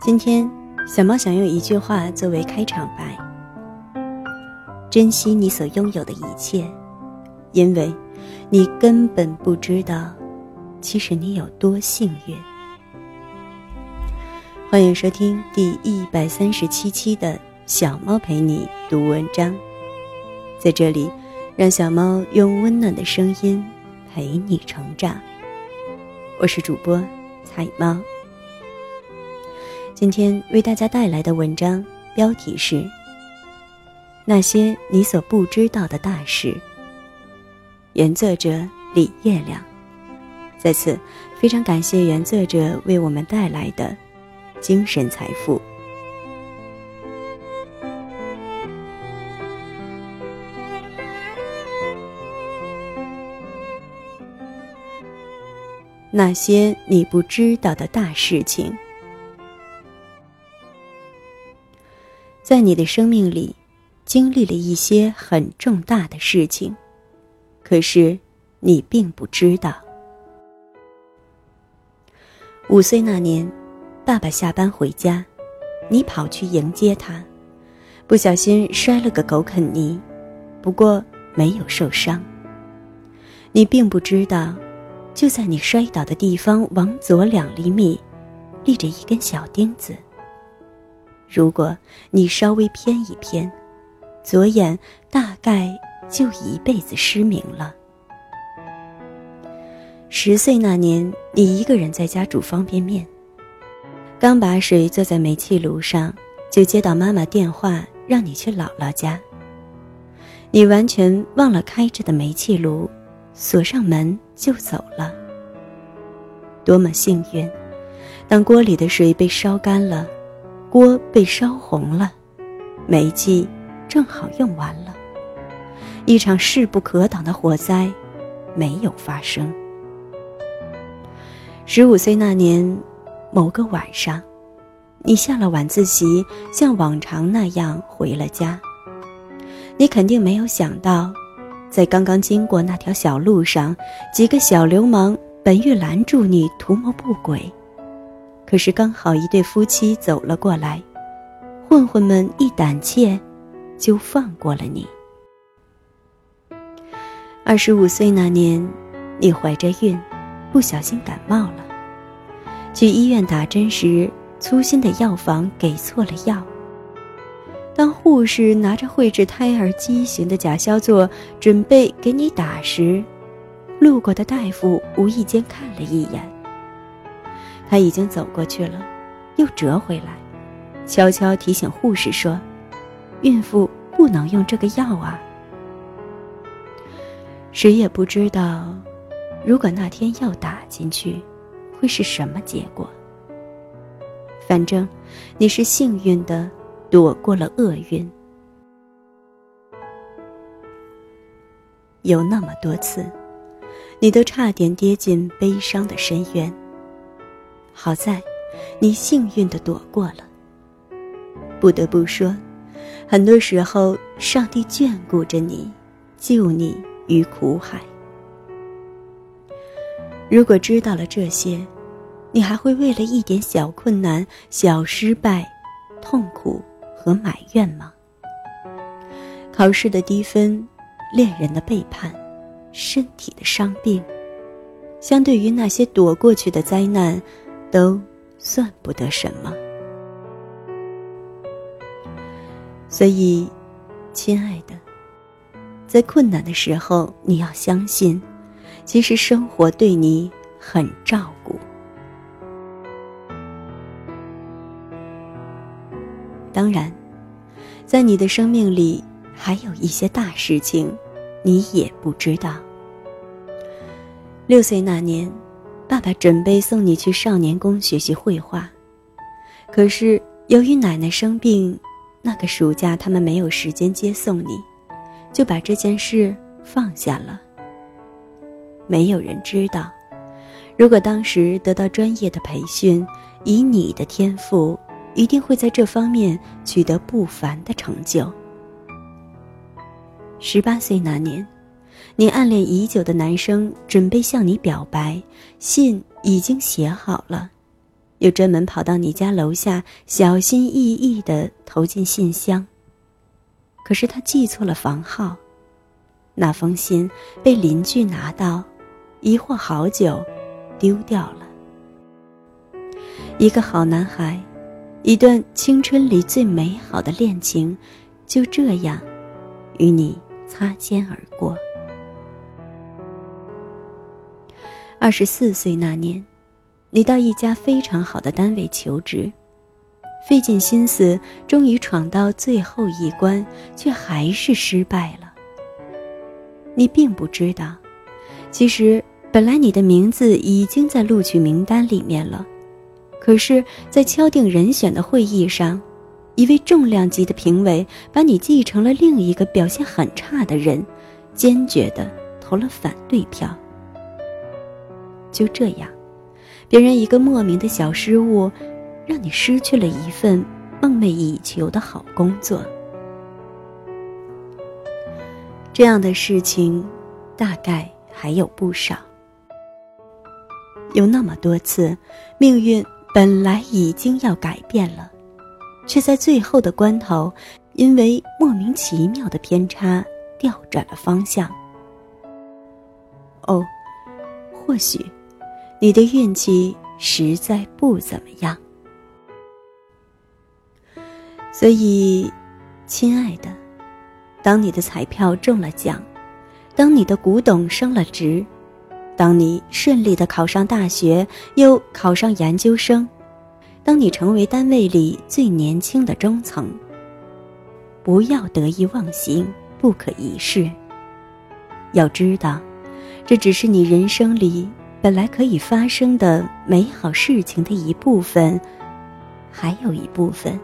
今天，小猫想用一句话作为开场白：珍惜你所拥有的一切，因为，你根本不知道，其实你有多幸运。欢迎收听第一百三十七期的小猫陪你读文章，在这里，让小猫用温暖的声音陪你成长。我是主播彩猫。今天为大家带来的文章标题是《那些你所不知道的大事》，原作者李月亮。在此，非常感谢原作者为我们带来的精神财富。那些你不知道的大事情。在你的生命里，经历了一些很重大的事情，可是你并不知道。五岁那年，爸爸下班回家，你跑去迎接他，不小心摔了个狗啃泥，不过没有受伤。你并不知道，就在你摔倒的地方往左两厘米，立着一根小钉子。如果你稍微偏一偏，左眼大概就一辈子失明了。十岁那年，你一个人在家煮方便面，刚把水坐在煤气炉上，就接到妈妈电话，让你去姥姥家。你完全忘了开着的煤气炉，锁上门就走了。多么幸运！当锅里的水被烧干了。锅被烧红了，煤气正好用完了，一场势不可挡的火灾没有发生。十五岁那年，某个晚上，你下了晚自习，像往常那样回了家。你肯定没有想到，在刚刚经过那条小路上，几个小流氓本欲拦住你，图谋不轨。可是刚好一对夫妻走了过来，混混们一胆怯，就放过了你。二十五岁那年，你怀着孕，不小心感冒了，去医院打针时，粗心的药房给错了药。当护士拿着绘制胎儿畸形的假肖座准备给你打时，路过的大夫无意间看了一眼。他已经走过去了，又折回来，悄悄提醒护士说：“孕妇不能用这个药啊。”谁也不知道，如果那天药打进去，会是什么结果。反正，你是幸运的，躲过了厄运。有那么多次，你都差点跌进悲伤的深渊。好在，你幸运的躲过了。不得不说，很多时候上帝眷顾着你，救你于苦海。如果知道了这些，你还会为了一点小困难、小失败，痛苦和埋怨吗？考试的低分，恋人的背叛，身体的伤病，相对于那些躲过去的灾难。都算不得什么，所以，亲爱的，在困难的时候，你要相信，其实生活对你很照顾。当然，在你的生命里，还有一些大事情，你也不知道。六岁那年。爸爸准备送你去少年宫学习绘画，可是由于奶奶生病，那个暑假他们没有时间接送你，就把这件事放下了。没有人知道，如果当时得到专业的培训，以你的天赋，一定会在这方面取得不凡的成就。十八岁那年，你暗恋已久的男生准备向你表白，信已经写好了，又专门跑到你家楼下，小心翼翼地投进信箱。可是他记错了房号，那封信被邻居拿到，疑惑好久，丢掉了。一个好男孩，一段青春里最美好的恋情，就这样，与你擦肩而过。二十四岁那年，你到一家非常好的单位求职，费尽心思，终于闯到最后一关，却还是失败了。你并不知道，其实本来你的名字已经在录取名单里面了，可是，在敲定人选的会议上，一位重量级的评委把你记成了另一个表现很差的人，坚决的投了反对票。就这样，别人一个莫名的小失误，让你失去了一份梦寐以求的好工作。这样的事情，大概还有不少。有那么多次，命运本来已经要改变了，却在最后的关头，因为莫名其妙的偏差，调转了方向。哦，或许。你的运气实在不怎么样，所以，亲爱的，当你的彩票中了奖，当你的古董升了值，当你顺利的考上大学，又考上研究生，当你成为单位里最年轻的中层，不要得意忘形，不可一世。要知道，这只是你人生里。本来可以发生的美好事情的一部分，还有一部分，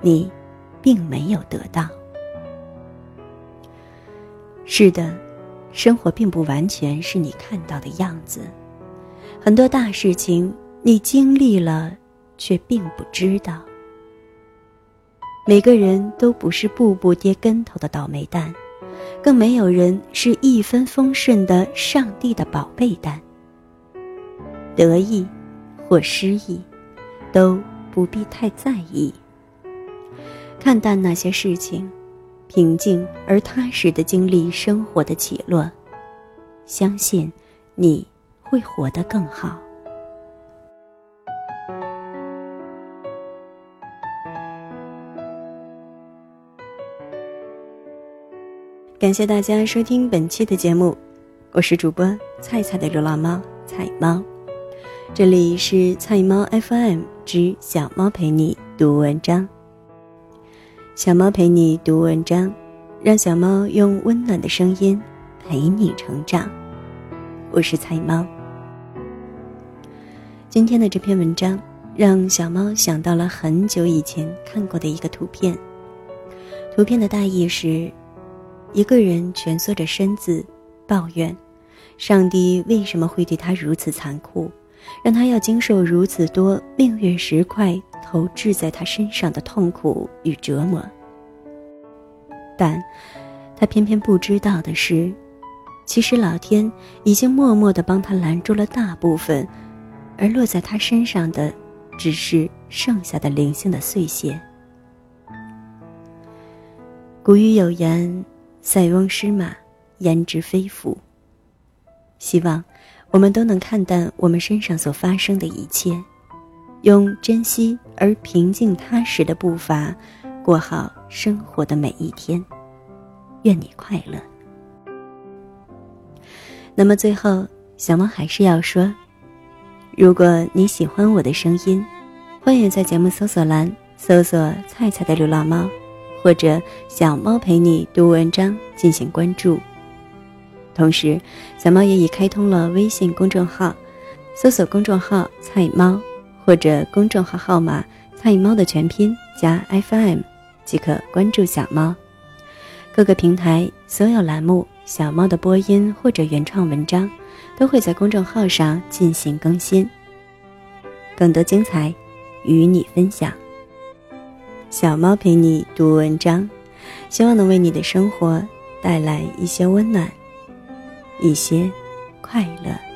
你并没有得到。是的，生活并不完全是你看到的样子，很多大事情你经历了，却并不知道。每个人都不是步步跌跟头的倒霉蛋，更没有人是一帆风顺的上帝的宝贝蛋。得意或失意，都不必太在意。看淡那些事情，平静而踏实的经历生活的起落，相信你会活得更好。感谢大家收听本期的节目，我是主播菜菜的流浪猫菜猫。这里是菜猫 FM 之小猫陪你读文章。小猫陪你读文章，让小猫用温暖的声音陪你成长。我是菜猫。今天的这篇文章让小猫想到了很久以前看过的一个图片。图片的大意是：一个人蜷缩着身子，抱怨上帝为什么会对他如此残酷。让他要经受如此多命运石块投掷在他身上的痛苦与折磨，但，他偏偏不知道的是，其实老天已经默默地帮他拦住了大部分，而落在他身上的，只是剩下的零星的碎屑。古语有言：“塞翁失马，焉知非福。”希望。我们都能看淡我们身上所发生的一切，用珍惜而平静踏实的步伐，过好生活的每一天。愿你快乐。那么最后，小猫还是要说，如果你喜欢我的声音，欢迎在节目搜索栏搜索“菜菜的流浪猫”，或者“小猫陪你读文章”进行关注。同时，小猫也已开通了微信公众号，搜索公众号“菜猫”或者公众号号码“菜猫”的全拼加 FM，即可关注小猫。各个平台所有栏目、小猫的播音或者原创文章，都会在公众号上进行更新。更多精彩，与你分享。小猫陪你读文章，希望能为你的生活带来一些温暖。一些快乐。